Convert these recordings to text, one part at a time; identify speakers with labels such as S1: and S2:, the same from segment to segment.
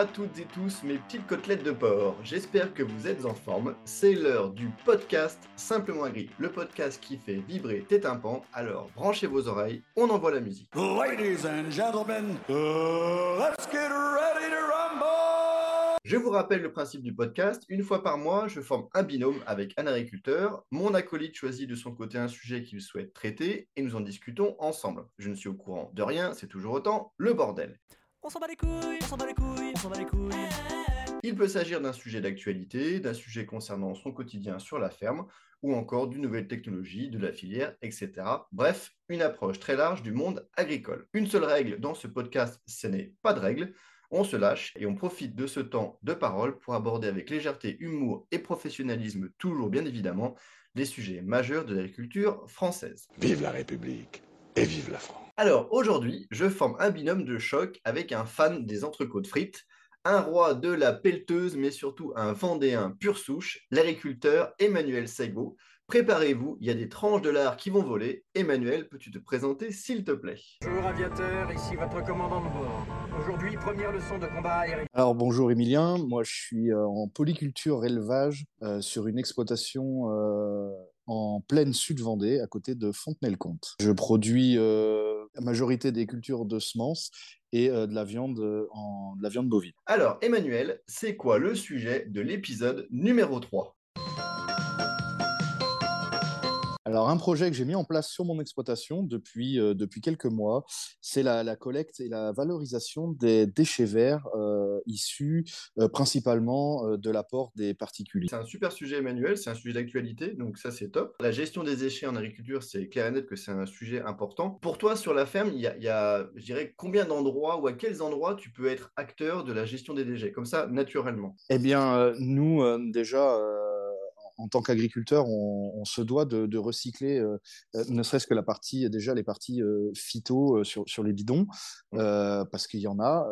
S1: à toutes et tous mes petites côtelettes de porc. J'espère que vous êtes en forme. C'est l'heure du podcast Simplement Agri, le podcast qui fait vibrer tes tympans. Alors branchez vos oreilles, on envoie la musique.
S2: Ladies and gentlemen, uh, let's get ready to rumble!
S1: Je vous rappelle le principe du podcast. Une fois par mois, je forme un binôme avec un agriculteur. Mon acolyte choisit de son côté un sujet qu'il souhaite traiter et nous en discutons ensemble. Je ne suis au courant de rien, c'est toujours autant le bordel.
S3: On s'en bat les couilles, on s'en bat les couilles, s'en bat les couilles.
S1: Il peut s'agir d'un sujet d'actualité, d'un sujet concernant son quotidien sur la ferme, ou encore d'une nouvelle technologie, de la filière, etc. Bref, une approche très large du monde agricole. Une seule règle dans ce podcast, ce n'est pas de règle. On se lâche et on profite de ce temps de parole pour aborder avec légèreté, humour et professionnalisme, toujours bien évidemment, les sujets majeurs de l'agriculture française.
S2: Vive la République et vive la France.
S1: Alors aujourd'hui, je forme un binôme de choc avec un fan des entrecôtes frites, un roi de la pelleteuse, mais surtout un vendéen pur souche, l'agriculteur Emmanuel Saigo. Préparez-vous, il y a des tranches de lard qui vont voler. Emmanuel, peux-tu te présenter s'il te plaît?
S4: Bonjour aviateur, ici votre commandant de bord. Aujourd'hui, première leçon de combat aérien.
S5: Alors bonjour Emilien, moi je suis euh, en polyculture élevage euh, sur une exploitation euh, en pleine sud-Vendée à côté de Fontenay-le-Comte. Je produis euh, la majorité des cultures de semences et euh, de, la viande, euh, de la viande bovine.
S1: Alors Emmanuel, c'est quoi le sujet de l'épisode numéro 3
S5: Alors, un projet que j'ai mis en place sur mon exploitation depuis, euh, depuis quelques mois, c'est la, la collecte et la valorisation des déchets verts euh, issus euh, principalement de l'apport des particuliers.
S1: C'est un super sujet Emmanuel, c'est un sujet d'actualité, donc ça c'est top. La gestion des déchets en agriculture, c'est clair et net que c'est un sujet important. Pour toi, sur la ferme, il y a, y a je dirais, combien d'endroits ou à quels endroits tu peux être acteur de la gestion des déchets, comme ça, naturellement?
S5: Eh bien, nous, déjà, en tant qu'agriculteur, on, on se doit de, de recycler, euh, euh, ne serait-ce que la partie, déjà les parties euh, phyto euh, sur, sur les bidons, parce qu'il y en a.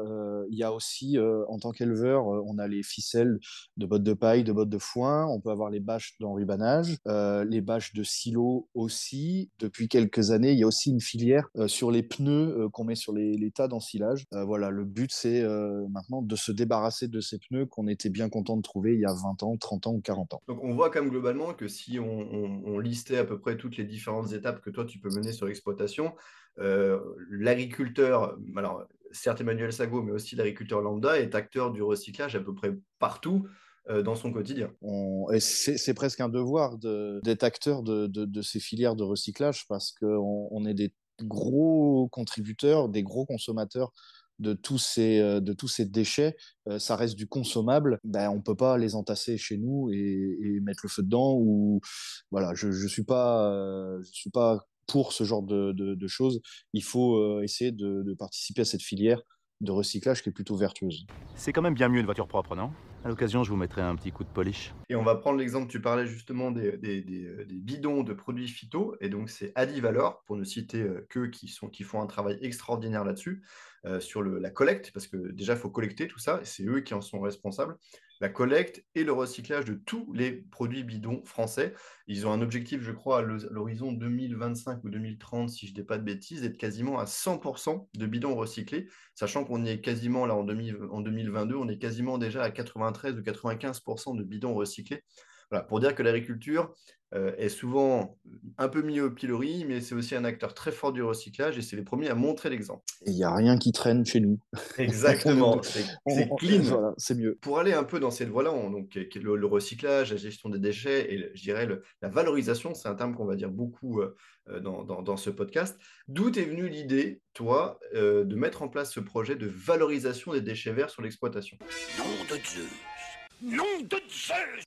S5: Il y a aussi, en tant qu'éleveur, on a les ficelles de bottes de paille, de bottes de foin, on peut avoir les bâches d'enrubanage, les bâches de silo aussi. Depuis quelques années, il y a aussi une filière sur les pneus qu'on met sur les, les tas d'ensilage. Voilà, le but, c'est maintenant de se débarrasser de ces pneus qu'on était bien content de trouver il y a 20 ans, 30 ans ou 40 ans.
S1: Donc on voit globalement que si on, listait à peu près toutes les différentes étapes que toi tu peux mener sur l'exploitation, euh, l'agriculteur, alors certes Emmanuel Sago, mais aussi l'agriculteur lambda est acteur du recyclage à peu près partout euh, dans son quotidien.
S5: Et c'est presque un devoir de- d'être acteur de, ces filières de recyclage parce qu'on on est des gros contributeurs, des gros consommateurs de tous ces, euh, de tous ces déchets. Euh, ça reste du consommable. Ben, on peut pas les entasser chez nous et, et mettre le feu dedans. Ou voilà, je je suis pas, euh, je suis pas pour ce genre de, de, de choses. Il faut euh, essayer de, de participer à cette filière de recyclage qui est plutôt vertueuse.
S6: C'est quand même bien mieux une voiture propre, non? À l'occasion, je vous mettrai un petit coup de polish.
S1: Et on va prendre l'exemple, tu parlais justement des, des- des, des bidons de produits phyto, et donc c'est Adivalor, pour ne citer qu'eux qui, sont, qui font un travail extraordinaire là-dessus, euh, sur la collecte, parce que déjà il faut collecter tout ça, c'est eux qui en sont responsables, la collecte et le recyclage de tous les produits bidons français. Ils ont un objectif, je crois, à l'ho- l'horizon 2025 ou 2030, si je ne dis pas de bêtises, d'être quasiment à 100% de bidons recyclés, sachant qu'on est quasiment là en, 2000 en 2022, on est quasiment déjà à 93 ou 95% de bidons recyclés. Voilà, pour dire que l'agriculture est souvent un peu mis au pilori, mais c'est aussi un acteur très fort du recyclage et c'est les premiers à montrer l'exemple.
S5: Et il n'y a rien qui traîne chez nous.
S1: Exactement, c'est clean.
S5: Voilà, c'est mieux.
S1: Pour aller un peu dans cette voie-là, donc, le, le recyclage, la gestion des déchets et je dirais le- la valorisation, c'est un terme qu'on va dire beaucoup euh, euh, dans, dans- dans ce podcast. D'où est venue l'idée, toi, euh, de mettre en place ce projet de valorisation des déchets verts sur l'exploitation?
S2: Nom de Zeus!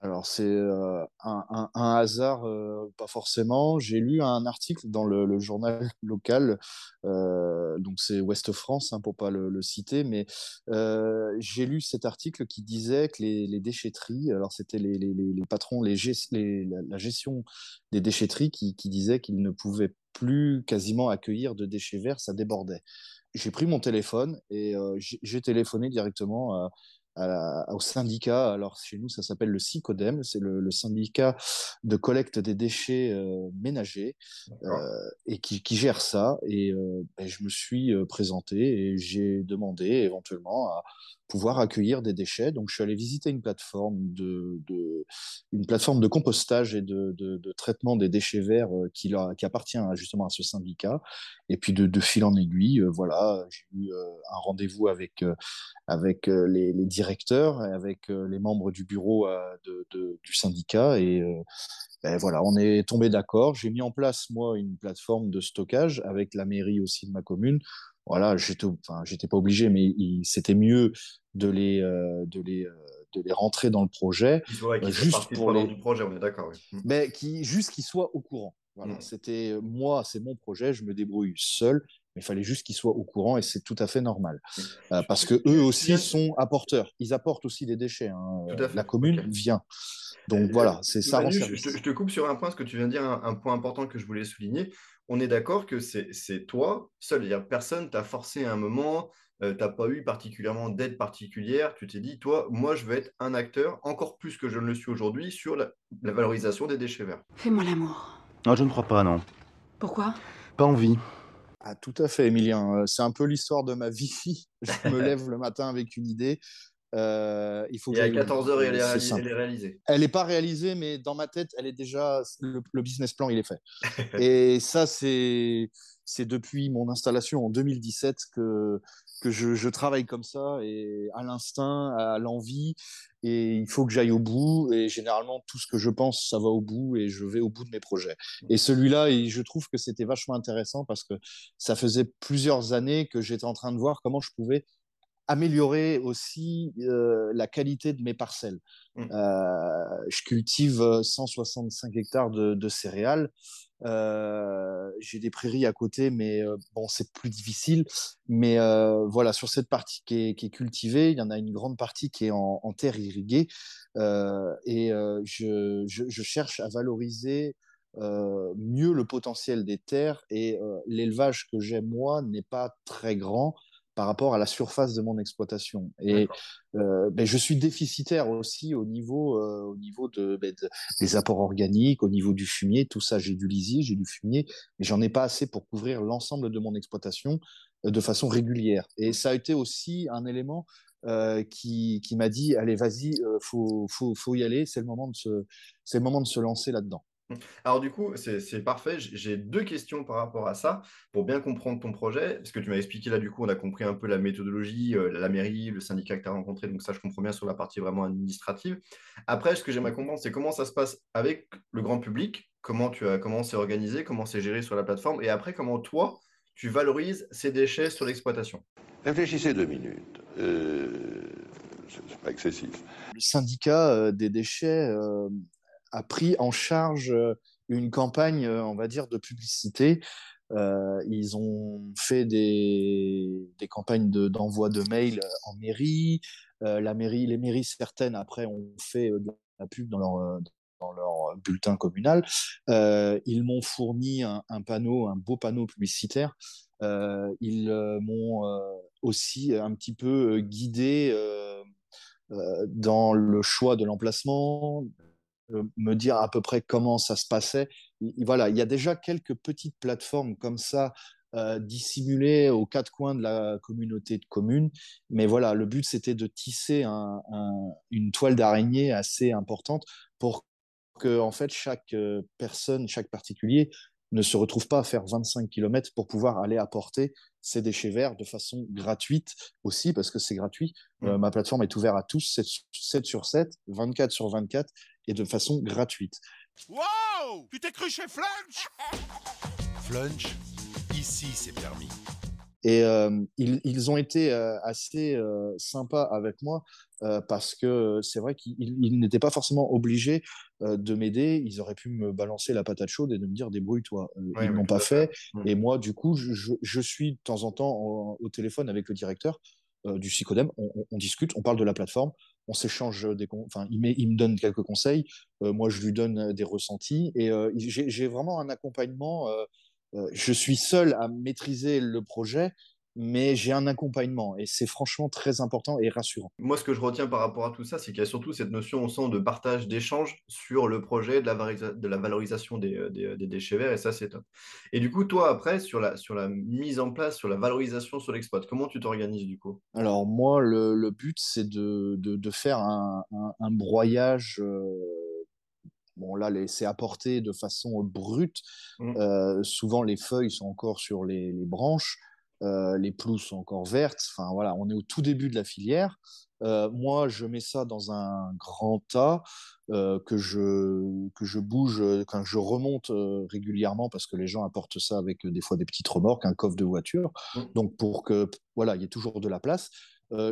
S5: Alors c'est euh, un, hasard, euh, pas forcément. J'ai lu un article dans le, journal local, euh, donc c'est Ouest France, hein, pour pas le, citer, mais j'ai lu cet article qui disait que les, déchetteries, alors c'était les, patrons, la, gestion des déchetteries qui, qui disaient qu'ils ne pouvaient plus quasiment accueillir de déchets verts, ça débordait. J'ai pris mon téléphone et j'ai téléphoné directement à à la- au syndicat. Alors chez nous, ça s'appelle le SICODEM, c'est le, le syndicat de collecte des déchets euh, ménagers euh, et qui, qui gère ça. Et, euh, ben, je me suis présenté et j'ai demandé éventuellement à pouvoir accueillir des déchets. Donc je suis allé visiter une plateforme de, de une plateforme de compostage et de, de, de traitement des déchets verts qui, qui appartient justement à ce syndicat. Et puis de, fil en aiguille, voilà, j'ai eu un rendez-vous avec avec les, les directeurs avec euh, les membres du bureau euh, de, de- du syndicat. Et euh, ben voilà, on est tombé d'accord. J'ai mis en place, moi, une plateforme de stockage avec la mairie aussi de ma commune. Voilà, j'étais, enfin, pas obligé, mais c'était mieux de les, euh, de les, euh, de les rentrer dans le projet, euh, juste pour les,
S1: du projet, on est d'accord. oui.
S5: Mais qui, juste qu'ils soient au courant. Voilà,
S1: Mm.
S5: c'était moi, c'est mon projet, je me débrouille seul, mais il fallait juste qu'ils soient au courant et c'est tout à fait normal. Euh, parce que eux aussi sont apporteurs. Ils apportent aussi des déchets. hein. La commune vient. Donc
S1: Euh,
S5: voilà, c'est ça rend
S1: Manu, je, te, coupe sur un point, parce que tu viens de dire un, un point important que je voulais souligner. On est d'accord que c'est toi seul, c'est-à-dire personne t'a forcé à un moment, euh, t'as pas eu particulièrement d'aide particulière, tu t'es dit, toi, moi, je vais être un acteur, encore plus que je ne le suis aujourd'hui, sur la, la valorisation des déchets verts.
S7: Fais-moi l'amour.
S6: Non, je ne crois pas, non.
S7: Pourquoi?
S6: Pas envie.
S5: Ah, tout à fait, Emilien. Euh, C'est un peu l'histoire de ma vie. Je me lève le matin avec une idée. Euh, il faut que
S1: Et à
S5: j'aille au bout.
S1: 14 heures, elle est, elle est réalisée.
S5: Elle n'est pas réalisée, mais dans ma tête, elle est déjà le, le business plan, il est fait. Et ça, c'est c'est depuis mon installation en 2017 que que je, je travaille comme ça et à l'instinct, à l'envie. Et il faut que j'aille au bout. Et généralement, tout ce que je pense, ça va au bout et je vais au bout de mes projets. Et celui-là, il- je trouve que c'était vachement intéressant parce que ça faisait plusieurs années que j'étais en train de voir comment je pouvais améliorer aussi euh, la qualité de mes parcelles.
S1: Mm.
S5: Euh, je cultive euh, 165 hectares de, de céréales. Euh, j'ai des prairies à côté, mais euh, bon, c'est plus difficile. Mais euh, voilà, sur cette partie qui est, cultivée, il y en a une grande partie qui est en, en terre irriguée. Et je, je, cherche à valoriser mieux le potentiel des terres. Et l'élevage que j'ai, moi, n'est pas très grand par rapport à la surface de mon exploitation. Et euh, ben, je suis déficitaire aussi au niveau, euh, au niveau de, ben, de- des apports organiques, au niveau du fumier, tout ça. J'ai du lisier, j'ai du fumier, mais j'en ai pas assez pour couvrir l'ensemble de mon exploitation euh, de façon régulière. Et ça a été aussi un élément qui, qui m'a dit allez, vas-y, faut, faut, faut y aller, c'est le moment de se, c'est le moment de se lancer là-dedans.
S1: Alors du coup, c'est parfait. J'ai deux questions par rapport à ça pour bien comprendre ton projet. Parce que tu m'as expliqué là, du coup, on a compris un peu la méthodologie, euh, la mairie, le syndicat que tu as rencontré. Donc ça, je comprends bien sur la partie vraiment administrative. Après, ce que j'aimerais comprendre, c'est comment ça se passe avec le grand public, comment tu as, comment c'est organisé, comment c'est géré sur la plateforme, et après, comment toi, tu valorises ces déchets sur l'exploitation?
S2: Réfléchissez deux minutes. Euh, c'est pas excessif.
S5: le syndicat euh, des déchets euh, a pris en charge euh, une campagne, euh, on va dire, de publicité. Euh, ils ont fait des, campagnes de- d'envoi de, mails euh, en mairie. La mairie, les mairies certaines après ont fait de la pub dans leur, bulletin communal. Ils m'ont fourni un, panneau, un beau panneau publicitaire. Ils m'ont aussi un petit peu guidé dans le choix de l'emplacement, me dire à peu près comment ça se passait. Il- il- voilà, il y a déjà quelques petites plateformes comme ça euh, dissimulées aux quatre coins de la communauté de communes. Mais voilà, le but c'était de tisser un- un- une toile d'araignée assez importante pour que en fait chaque euh, personne, chaque particulier ne se retrouve pas à faire 25 km pour pouvoir aller apporter ses déchets verts de façon gratuite aussi, parce que c'est gratuit. Euh, ma plateforme est ouverte à tous, 7, 7 sur 7, 24 sur 24, et de façon gratuite.
S8: Wow Tu t'es cru chez Flunch? Flunch, ici c'est permis.
S5: Et euh, ils, ils ont été euh, assez euh, sympas avec moi euh, parce que c'est vrai qu'ils ils n'étaient pas forcément obligés euh, de m'aider. Ils auraient pu me balancer la patate chaude et de me dire débrouille-toi.
S1: Ouais,
S5: ils
S1: ouais,
S5: l'ont pas fait.
S1: Mm.
S5: Et moi, du coup, je, je- je suis de temps en temps en- au téléphone avec le directeur euh, du. On, on- on discute, on parle de la plateforme, on s'échange des enfin, il, il me donne quelques conseils. Euh, moi, je lui donne des ressentis et euh, j'ai vraiment un accompagnement. euh, euh, je suis seul à maîtriser le projet, mais j'ai un accompagnement et c'est franchement très important et rassurant.
S1: Moi, ce que je retiens par rapport à tout ça, c'est qu'il y a surtout cette notion au sein de partage, d'échange sur le projet de la, valorisa- de la valorisation des, euh, des- des déchets verts, et ça, c'est top. Et du coup, toi, après, sur la, sur la mise en place, sur la valorisation, sur l'exploit, comment tu t'organises du coup?
S5: Alors moi, le, le but, c'est de, de, de faire un, un, un broyage. euh, bon, là, c'est apporté de façon brute.
S1: Mm.
S5: Euh, souvent, les feuilles sont encore sur les, les branches, euh, les pelouses sont encore vertes. Enfin voilà, on est au tout début de la filière. Euh, moi, je mets ça dans un grand tas euh, que je que je bouge, quand je remonte euh, régulièrement parce que les gens apportent ça avec des fois des petites remorques, un coffre de voiture.
S1: Mm.
S5: Donc pour que voilà, il y ait toujours de la place.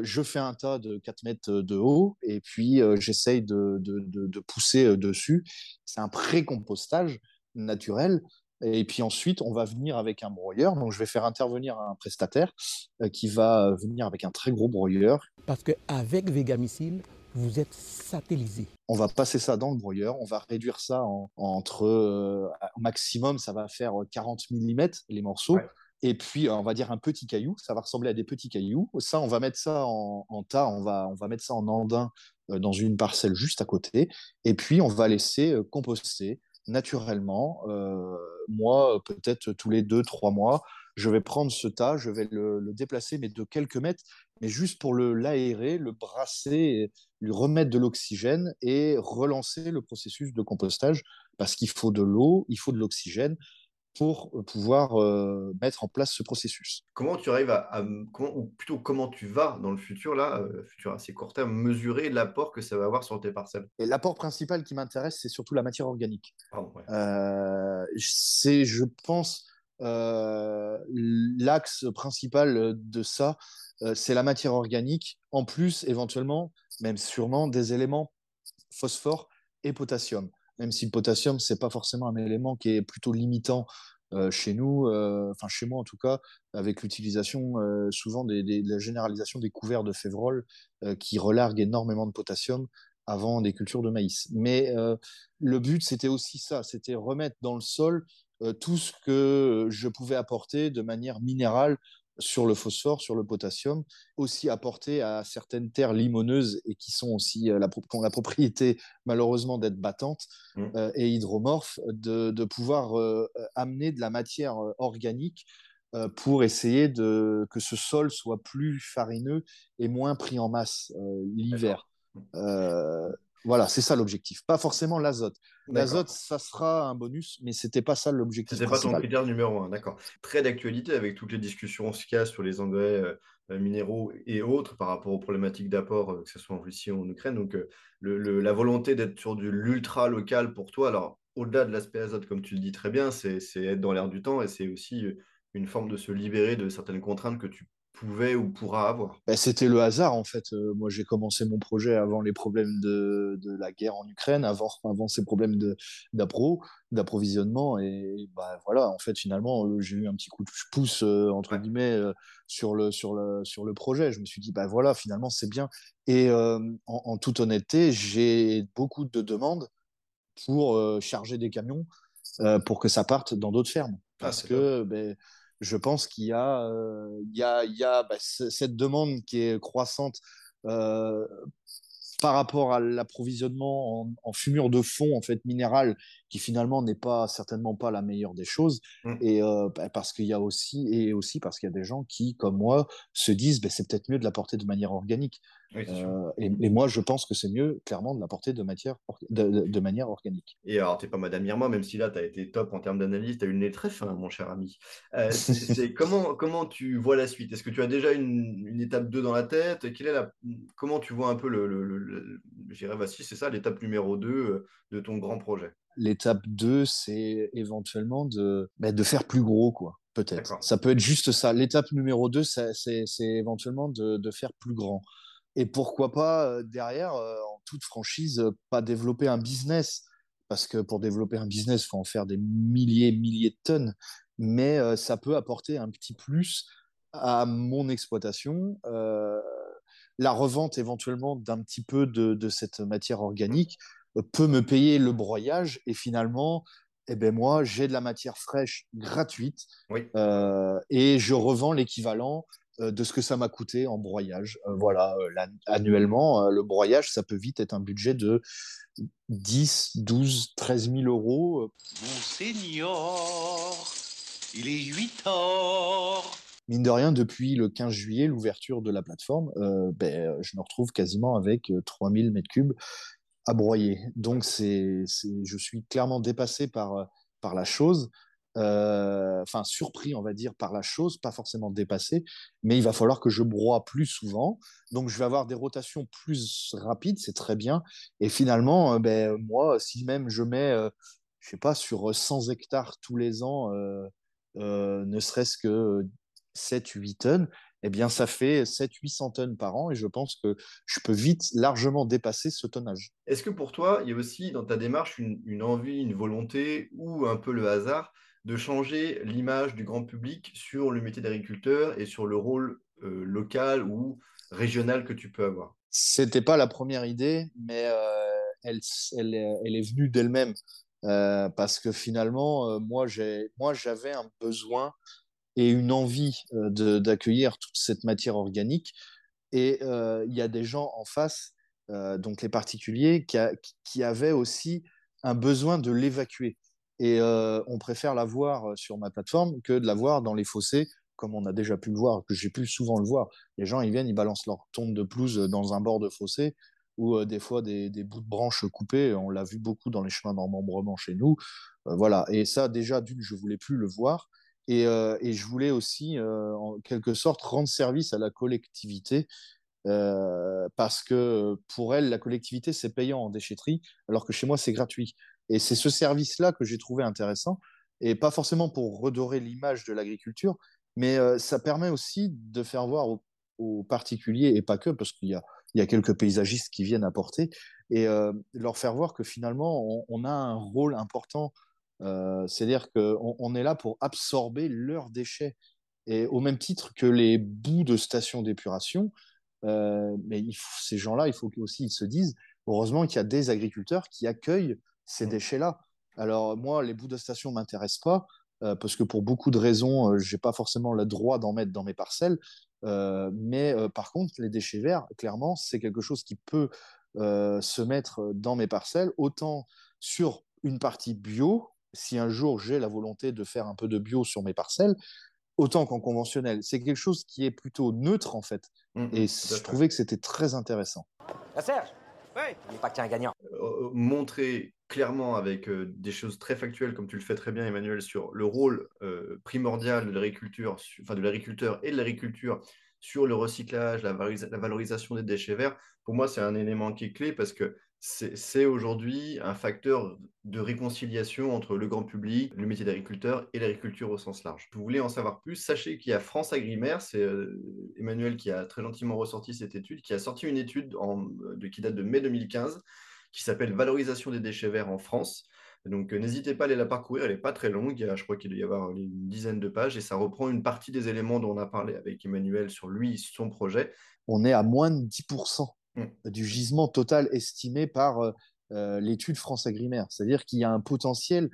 S5: Je fais un tas de 4 mètres de haut et puis j'essaye de, de, de, de pousser dessus. C'est un pré-compostage naturel. Et puis ensuite, on va venir avec un broyeur. Donc, je vais faire intervenir un prestataire euh, qui va venir avec un très gros broyeur.
S7: Parce qu'avec Vegamicile, vous êtes satellisé.
S5: On va passer ça dans le broyeur. On va réduire ça en- entre, euh, au maximum, ça va faire 40 mm les morceaux.
S1: Ouais.
S5: Et puis, on va dire un petit caillou. Ça va ressembler à des petits cailloux. Ça, on va mettre ça en, en tas. On va, on va mettre ça en andin euh, dans une parcelle juste à côté. Et puis, on va laisser euh, composter naturellement. Euh, moi, peut-être tous les deux, trois mois, je vais prendre ce tas, je vais le, le déplacer, mais de quelques mètres, mais juste pour l'aérer, le brasser, lui remettre de l'oxygène et relancer le processus de compostage parce qu'il faut de l'eau, il faut de l'oxygène pour pouvoir euh, mettre en place ce processus.
S1: Comment tu arrives à, à- comment, ou plutôt comment tu vas dans le futur, là, euh, futur assez court terme, mesurer l'apport que ça va avoir sur tes parcelles?
S5: Et l'apport principal qui m'intéresse, c'est surtout la matière organique.
S1: Pardon, ouais.
S5: Euh, c'est, je pense, euh, l'axe principal de ça, euh, c'est la matière organique, en plus, éventuellement, même sûrement, des éléments phosphore et potassium. Même si le potassium, c'est pas forcément un élément qui est plutôt limitant euh, chez nous, euh, enfin chez moi en tout cas, avec l'utilisation euh, souvent de la généralisation des couverts de févrole qui relarguent énormément de potassium avant des cultures de maïs. Mais le but, c'était aussi ça, c'était remettre dans le sol tout ce que je pouvais apporter de manière minérale sur le phosphore, sur le potassium, aussi apporter à certaines terres limoneuses et qui sont aussi euh, la, qui ont la propriété malheureusement d'être battantes
S1: Mm.
S5: euh, et hydromorphes, de, de pouvoir euh, amener de la matière organique pour essayer de, que ce sol soit plus farineux et moins pris en masse l'hiver. Voilà, c'est ça l'objectif. Pas forcément l'azote. L'azote, ça sera un bonus, mais c'était pas ça l'objectif
S1: C'était pas ton critère numéro un, d'accord. Très d'actualité avec toutes les discussions qu'il y a sur les engrais euh, euh, minéraux et autres par rapport aux problématiques d'apport, euh, que ce soit en Russie ou en Ukraine. Donc, euh, le- le- la volonté d'être sur de l'ultra local pour toi, alors au-delà de l'aspect azote, comme tu le dis très bien, c'est être dans l'air du temps et c'est aussi une forme de se libérer de certaines contraintes que tu pouvais ou pourras avoir.
S5: Ben, c'était le hasard en fait. Euh, moi, j'ai commencé mon projet avant les problèmes de, de la guerre en Ukraine, avant, avant ces problèmes d'approvisionnement. Et bah, voilà, en fait, finalement, euh, j'ai eu un petit coup de pouce, euh, entre
S1: Ouais.
S5: guillemets, sur, le, sur, le, sur le projet. Je me suis dit, bah voilà, finalement, c'est bien. Et en, en toute honnêteté, j'ai beaucoup de demandes pour charger des camions pour que ça parte dans d'autres fermes.
S1: Ah,
S5: Parce que je pense qu'il y a, euh, bah, cette demande qui est croissante euh, par rapport à l'approvisionnement en, en fumure de fond en fait minérale qui finalement n'est pas certainement pas la meilleure des choses
S1: Mm.
S5: et euh, bah, parce qu'il y a aussi et aussi parce qu'il y a des gens qui comme moi se disent ben, c'est peut-être mieux de l'apporter de manière organique
S1: Oui.
S5: Euh, et, et moi je pense que c'est mieux clairement de l'apporter de matière de, de- de manière organique
S1: Et alors, tu n'es pas Madame Irma, même si là, tu as été top en termes d'analyse, tu as eu le nez très fin, mon cher ami. Euh, comment, comment tu vois la suite? Est-ce que tu as déjà une, une étape 2 dans la tête? Quelle est la, Comment tu vois un peu le. le, le, c'est ça, l'étape numéro 2 euh, de ton grand projet?
S5: L'étape 2, c'est éventuellement de, bah, de faire plus gros, quoi. Peut-être. Ça peut être juste ça. L'étape numéro 2, c'est éventuellement de, de faire plus grand. Et pourquoi pas, euh, derrière, euh, en toute franchise, euh, pas développer un business? Parce que pour développer un business, il faut en faire des milliers, milliers de tonnes. Mais euh, ça peut apporter un petit plus à mon exploitation. Euh, la revente éventuellement d'un petit peu de, de cette matière organique peut me payer le broyage et finalement eh ben moi, j'ai de la matière fraîche gratuite
S1: Oui.
S5: euh, et je revends l'équivalent euh, de ce que ça m'a coûté en broyage. Euh, voilà, euh, annuellement, euh, le broyage, ça peut vite être un budget de 10, 12, 13 000 euros.
S8: Monseigneur, il est 8 heures.
S5: Mine de rien, depuis le 15 juillet, l'ouverture de la plateforme, euh, ben, je me retrouve quasiment avec euh, 3000 mètres cubes à broyer. Donc, c'est, je suis clairement dépassé par, euh, par la chose. Euh, enfin, surpris, on va dire, par la chose, pas forcément dépassé, mais il va falloir que je broie plus souvent. Donc, je vais avoir des rotations plus rapides, c'est très bien. Et finalement, euh, ben, moi, si même je mets, euh, je sais pas, sur 100 hectares tous les ans, ne serait-ce que 7-8 tonnes, eh bien, ça fait 700-800 tonnes par an et je pense que je peux vite largement dépasser ce tonnage.
S1: Est-ce que pour toi, il y a aussi dans ta démarche une, une envie, une volonté ou un peu le hasard de changer l'image du grand public sur le métier d'agriculteur et sur le rôle euh, local ou régional que tu peux avoir?
S5: C'était pas la première idée, mais euh, elle, elle, elle, est venue d'elle-même euh, parce que finalement, moi, j'ai, moi, j'avais un besoin et une envie euh, d'accueillir toute cette matière organique. Et euh, il y a des gens en face, euh, donc les particuliers, qui, qui avaient aussi un besoin de l'évacuer. Et on préfère la voir sur ma plateforme que de la voir dans les fossés, comme on a déjà pu le voir, que j'ai pu souvent le voir. Les gens, ils viennent, ils balancent leur tonte de pelouse dans un bord de fossé, ou des fois des, des, bouts de branches coupés. On l'a vu beaucoup dans les chemins d'emmembrement chez nous. Voilà. Et ça, déjà, d'une, je voulais plus le voir. Et, euh, et je voulais aussi, euh, en quelque sorte, rendre service à la collectivité. Euh, parce que pour elle, la collectivité, c'est payant en déchetterie, alors que chez moi, c'est gratuit. Et c'est ce service-là que j'ai trouvé intéressant, et pas forcément pour redorer l'image de l'agriculture, mais ça permet aussi de faire voir aux, particuliers, et pas que, parce qu'il y a, quelques paysagistes qui viennent apporter, et leur faire voir que finalement, on a un rôle important. Euh, C'est-à-dire qu'on on est là pour absorber leurs déchets. Et au même titre que les bouts de stations d'épuration, euh, mais il faut, ces gens-là, il faut aussi ils se disent, heureusement qu'il y a des agriculteurs qui accueillent ces déchets-là. Alors moi, les bouts de station m'intéressent pas euh, parce que pour beaucoup de raisons, euh, j'ai pas forcément le droit d'en mettre dans mes parcelles. Euh, mais par contre, les déchets verts, clairement, c'est quelque chose qui peut se mettre dans mes parcelles, autant sur une partie bio, si un jour j'ai la volonté de faire un peu de bio sur mes parcelles, autant qu'en conventionnel. C'est quelque chose qui est plutôt neutre en fait.
S1: Mmh,
S5: Et je trouvais que c'était très intéressant.
S4: Ah, Serge Ouais N'oublie pas que tu es un gagnant.
S1: Euh, montrer clairement avec euh, des choses très factuelles, comme tu le fais très bien, Emmanuel, sur le rôle euh, primordial de l'agriculture, enfin de l'agriculteur et de l'agriculture sur le recyclage, la, la, valorisation des déchets verts, pour moi, c'est un élément qui est clé parce que c'est aujourd'hui un facteur de réconciliation entre le grand public, le métier d'agriculteur et l'agriculture au sens large. Vous voulez en savoir plus Sachez qu'il y a France Agrimaire, c'est euh, Emmanuel qui a très gentiment ressorti cette étude, qui a sorti une étude qui date de mai 2015 qui s'appelle Valorisation des déchets verts en France. Donc euh, n'hésitez pas à aller la parcourir, elle n'est pas très longue, je crois qu'il doit y avoir une dizaine de pages et ça reprend une partie des éléments dont on a parlé avec Emmanuel sur lui, son projet.
S5: On est à moins de 10% mmh. Du gisement total estimé par euh, l'étude France Agrimaire. C'est-à-dire qu'il y a un potentiel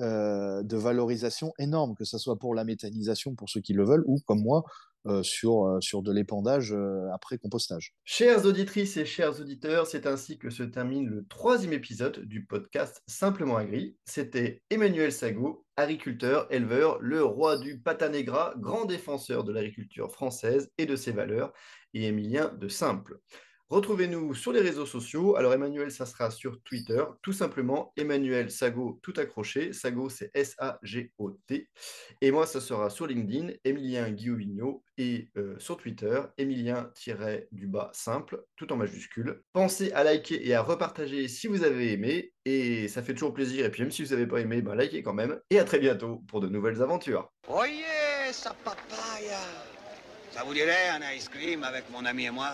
S5: euh, de valorisation énorme, que ce soit pour la méthanisation, pour ceux qui le veulent, ou comme moi, euh, sur, euh, sur de l'épandage euh, après compostage.
S1: Chères auditrices et chers auditeurs, c'est ainsi que se termine le troisième épisode du podcast Simplement Agri. C'était Emmanuel Sago, agriculteur, éleveur, le roi du patanégra, grand défenseur de l'agriculture française et de ses valeurs, et Émilien de Simple. Retrouvez-nous sur les réseaux sociaux. Alors, Emmanuel, ça sera sur Twitter, tout simplement Emmanuel Sago, tout accroché. Sago, c'est S-A-G-O-T. Et moi, ça sera sur LinkedIn, Emilien Guillaume et euh, sur Twitter, Emilien-du-bas simple, tout en majuscule. Pensez à liker et à repartager si vous avez aimé. Et ça fait toujours plaisir. Et puis, même si vous n'avez pas aimé, ben, likez quand même. Et à très bientôt pour de nouvelles aventures.
S9: Oh yeah, sa papaya Ça vous dirait un ice cream avec mon ami et moi?